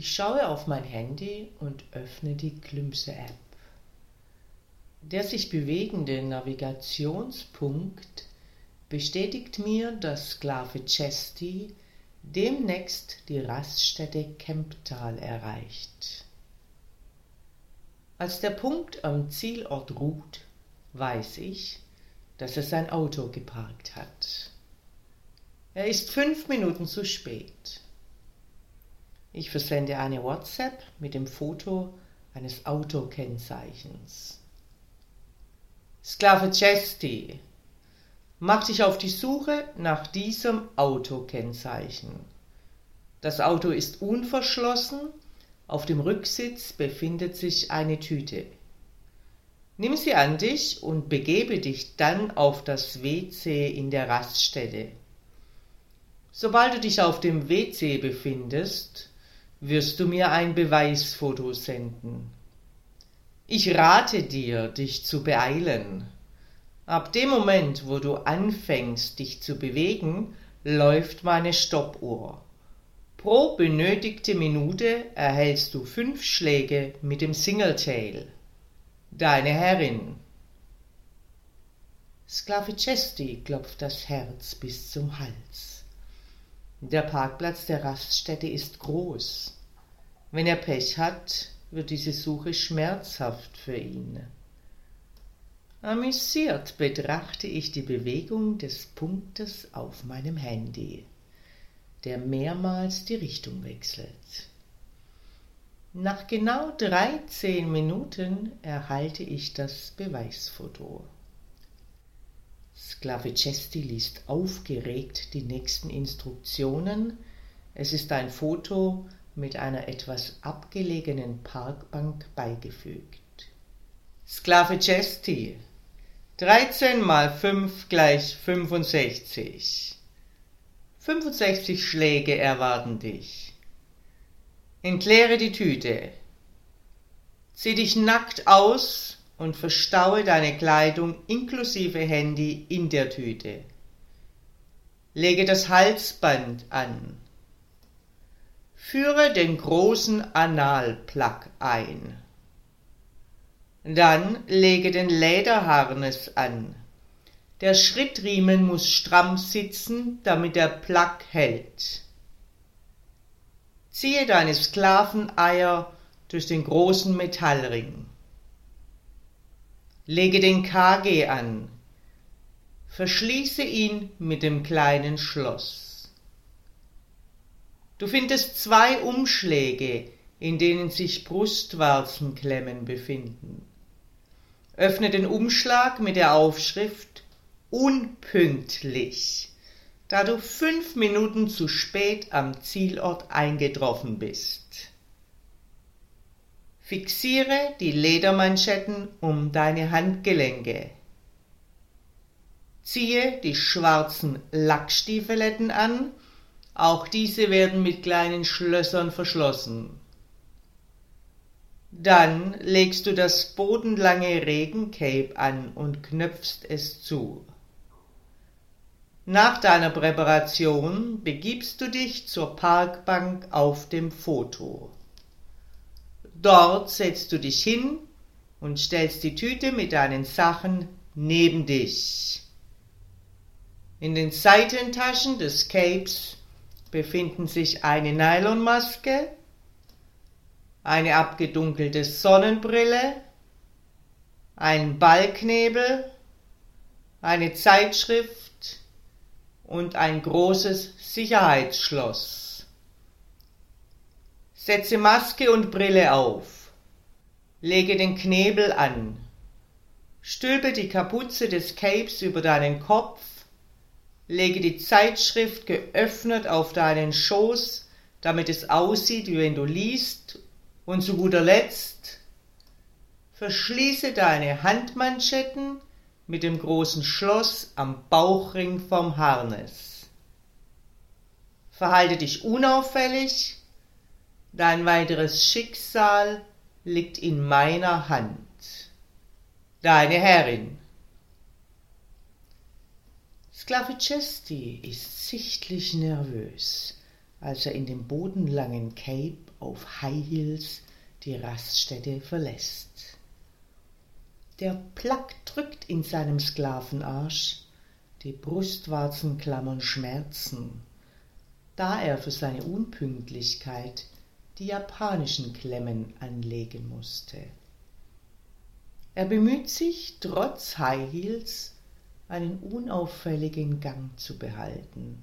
Ich schaue auf mein Handy und öffne die Klümse-App. Der sich bewegende Navigationspunkt bestätigt mir, dass Sklave Chesty demnächst die Raststätte Kemptal erreicht. Als der Punkt am Zielort ruht, weiß ich, dass er sein Auto geparkt hat. Er ist fünf Minuten zu spät. Ich versende eine WhatsApp mit dem Foto eines Autokennzeichens. Sklave Chesty, mach dich auf die Suche nach diesem Autokennzeichen. Das Auto ist unverschlossen, auf dem Rücksitz befindet sich eine Tüte. Nimm sie an dich und begebe dich dann auf das WC in der Raststätte. Sobald du dich auf dem WC befindest, wirst du mir ein Beweisfoto senden. Ich rate dir, dich zu beeilen. Ab dem Moment, wo du anfängst, dich zu bewegen, läuft meine Stoppuhr. Pro benötigte Minute erhältst du fünf Schläge mit dem Singletail. Deine Herrin. Sklave Chesty klopft das Herz bis zum Hals. Der Parkplatz der Raststätte ist groß. Wenn er Pech hat, wird diese Suche schmerzhaft für ihn. Amüsiert betrachte ich die Bewegung des Punktes auf meinem Handy, der mehrmals die Richtung wechselt. Nach genau dreizehn Minuten erhalte ich das Beweisfoto. Sklave Chesty liest aufgeregt die nächsten Instruktionen. Es ist ein Foto mit einer etwas abgelegenen Parkbank beigefügt. Sklave Chesty 13 mal 5 gleich 65. 65 Schläge erwarten dich. Entleere die Tüte. Zieh dich nackt aus und verstaue deine Kleidung inklusive Handy in der Tüte. Lege das Halsband an. Führe den großen Analplug ein. Dann lege den Lederharnes an. Der Schrittriemen muss stramm sitzen, damit der Plug hält. Ziehe deine Sklaveneier durch den großen Metallring. Lege den KG an. Verschließe ihn mit dem kleinen Schloss. Du findest zwei Umschläge, in denen sich Brustwarzenklemmen befinden. Öffne den Umschlag mit der Aufschrift Unpünktlich, da du fünf Minuten zu spät am Zielort eingetroffen bist. Fixiere die Ledermanschetten um deine Handgelenke. Ziehe die schwarzen Lackstiefeletten an, auch diese werden mit kleinen Schlössern verschlossen. Dann legst du das bodenlange Regencape an und knöpfst es zu. Nach deiner Präparation begibst du dich zur Parkbank auf dem Foto. Dort setzt du dich hin und stellst die Tüte mit deinen Sachen neben dich. In den Seitentaschen des Capes befinden sich eine Nylonmaske, eine abgedunkelte Sonnenbrille, ein Ballknebel, eine Zeitschrift und ein großes Sicherheitsschloss. Setze Maske und Brille auf. Lege den Knebel an. Stülpe die Kapuze des Capes über deinen Kopf. Lege die Zeitschrift geöffnet auf deinen Schoß damit es aussieht, wie wenn du liest, und zu guter Letzt verschließe deine Handmanschetten mit dem großen Schloss am Bauchring vom Harnes. Verhalte dich unauffällig, dein weiteres Schicksal liegt in meiner Hand. Deine Herrin. Sclavicesti ist sichtlich nervös, als er in dem bodenlangen Cape auf High Heels die Raststätte verlässt. Der Plack drückt in seinem Sklavenarsch, die Brustwarzenklammern schmerzen, da er für seine Unpünktlichkeit die japanischen Klemmen anlegen musste. Er bemüht sich, trotz High Heels einen unauffälligen Gang zu behalten.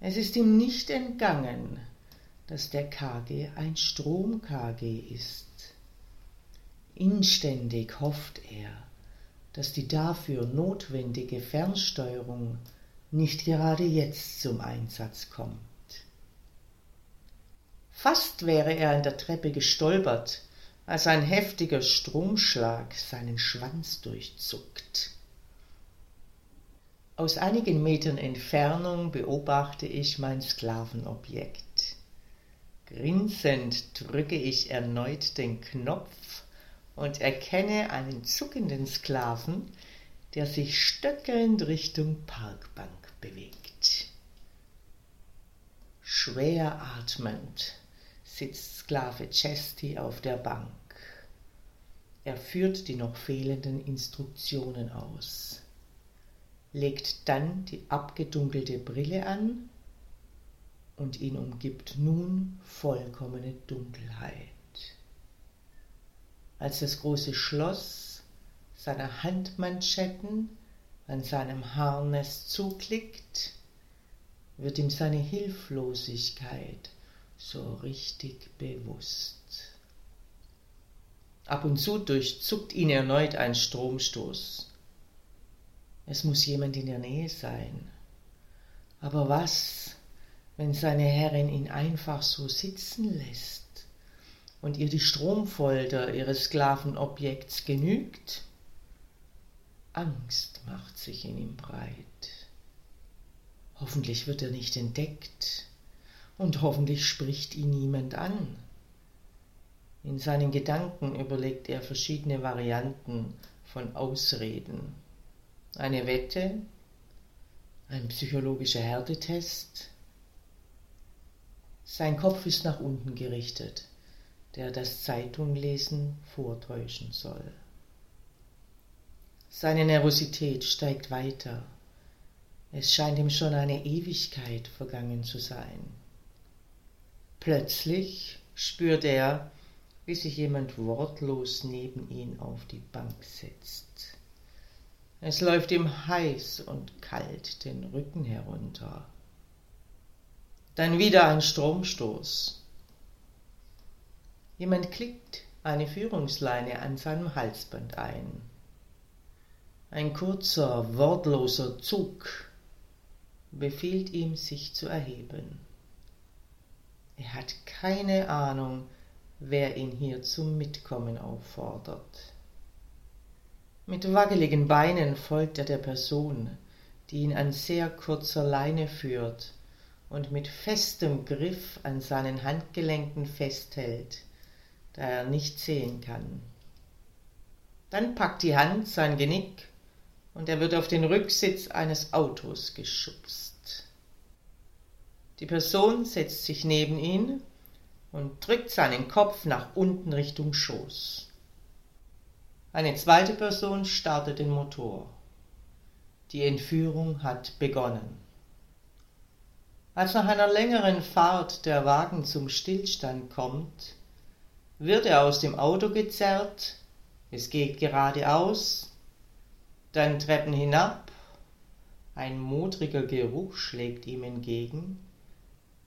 Es ist ihm nicht entgangen, dass der KG ein Strom-KG ist. Inständig hofft er, dass die dafür notwendige Fernsteuerung nicht gerade jetzt zum Einsatz kommt. Fast wäre er an der Treppe gestolpert, als ein heftiger Stromschlag seinen Schwanz durchzuckt. Aus einigen Metern Entfernung beobachte ich mein Sklavenobjekt. Grinsend drücke ich erneut den Knopf und erkenne einen zuckenden Sklaven, der sich stöckelnd Richtung Parkbank bewegt. Schwer atmend sitzt Sklave Chesty auf der Bank. Er führt die noch fehlenden Instruktionen aus, legt dann die abgedunkelte Brille an und ihn umgibt nun vollkommene Dunkelheit. Als das große Schloss seiner Handmanschetten an seinem Harness zuklickt, wird ihm seine Hilflosigkeit so richtig bewusst. Ab und zu durchzuckt ihn erneut ein Stromstoß. Es muss jemand in der Nähe sein. Aber was, wenn seine Herrin ihn einfach so sitzen lässt und ihr die Stromfolter ihres Sklavenobjekts genügt? Angst macht sich in ihm breit. Hoffentlich wird er nicht entdeckt und hoffentlich spricht ihn niemand an. In seinen Gedanken überlegt er verschiedene Varianten von Ausreden. Eine Wette, ein psychologischer Härtetest. Sein Kopf ist nach unten gerichtet, der das Zeitunglesen vortäuschen soll. Seine Nervosität steigt weiter. Es scheint ihm schon eine Ewigkeit vergangen zu sein. Plötzlich spürt er, wie sich jemand wortlos neben ihn auf die Bank setzt. Es läuft ihm heiß und kalt den Rücken herunter. Dann wieder ein Stromstoß. Jemand klickt eine Führungsleine an seinem Halsband ein. Ein kurzer, wortloser Zug befiehlt ihm, sich zu erheben. Er hat keine Ahnung, wer ihn hier zum Mitkommen auffordert. Mit wackeligen Beinen folgt er der Person, die ihn an sehr kurzer Leine führt und mit festem Griff an seinen Handgelenken festhält, da er nicht sehen kann. Dann packt die Hand sein Genick und er wird auf den Rücksitz eines Autos geschubst. Die Person setzt sich neben ihn und drückt seinen Kopf nach unten Richtung Schoß. Eine zweite Person startet den Motor. Die Entführung hat begonnen. Als nach einer längeren Fahrt der Wagen zum Stillstand kommt, wird er aus dem Auto gezerrt, es geht geradeaus, dann Treppen hinab, ein modriger Geruch schlägt ihm entgegen,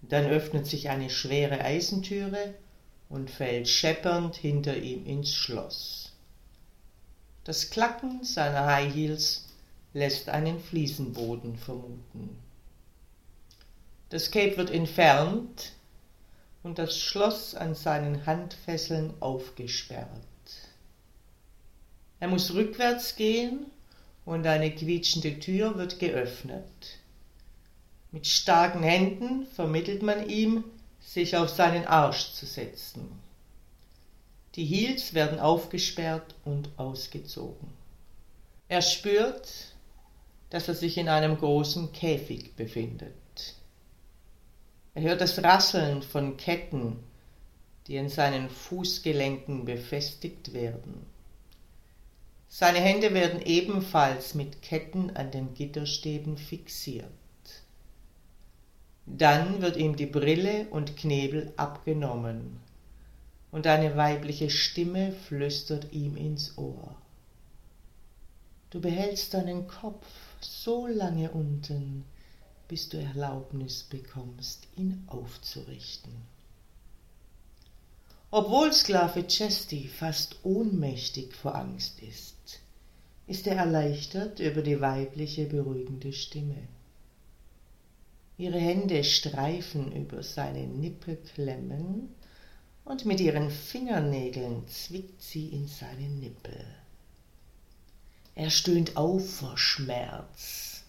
dann öffnet sich eine schwere Eisentüre und fällt scheppernd hinter ihm ins Schloss. Das Klacken seiner High Heels lässt einen Fliesenboden vermuten. Das Cape wird entfernt und das Schloss an seinen Handfesseln aufgesperrt. Er muss rückwärts gehen und eine quietschende Tür wird geöffnet. Mit starken Händen vermittelt man ihm, sich auf seinen Arsch zu setzen. Die Heels werden aufgesperrt und ausgezogen. Er spürt, dass er sich in einem großen Käfig befindet. Er hört das Rasseln von Ketten, die in seinen Fußgelenken befestigt werden. Seine Hände werden ebenfalls mit Ketten an den Gitterstäben fixiert. Dann wird ihm die Brille und Knebel abgenommen, und eine weibliche Stimme flüstert ihm ins Ohr. Du behältst deinen Kopf so lange unten, bis du Erlaubnis bekommst, ihn aufzurichten. Obwohl Sklave Chesty fast ohnmächtig vor Angst ist, ist er erleichtert über die weibliche beruhigende Stimme. Ihre Hände streifen über seine Nippelklemmen und mit ihren Fingernägeln zwickt sie in seine Nippel. Er stöhnt auf vor Schmerz.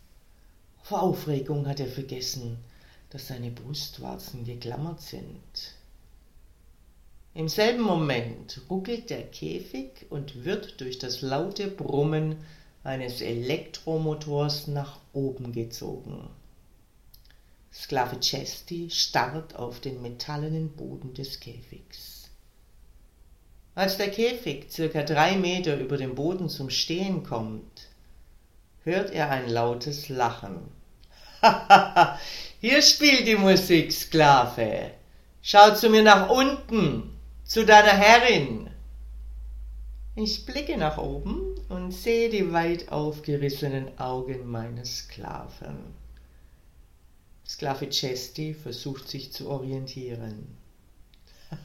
Vor Aufregung hat er vergessen, dass seine Brustwarzen geklammert sind. Im selben Moment ruckelt der Käfig und wird durch das laute Brummen eines Elektromotors nach oben gezogen. Sklave Chesty starrt auf den metallenen Boden des Käfigs. Als der Käfig circa drei Meter über dem Boden zum Stehen kommt, hört er ein lautes Lachen. Hahaha, hier spielt die Musik, Sklave. Schau zu mir nach unten, zu deiner Herrin. Ich blicke nach oben und sehe die weit aufgerissenen Augen meines Sklaven. Sklave Chesty versucht sich zu orientieren.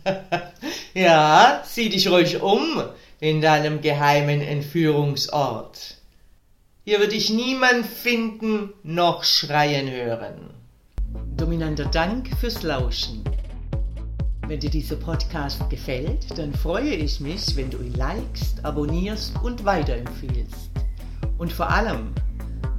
ja, sieh dich ruhig um in deinem geheimen Entführungsort. Hier wird dich niemand finden noch schreien hören. Dominanter Dank fürs Lauschen. Wenn dir dieser Podcast gefällt, dann freue ich mich, wenn du ihn likest, abonnierst und weiterempfiehlst. Und vor allem,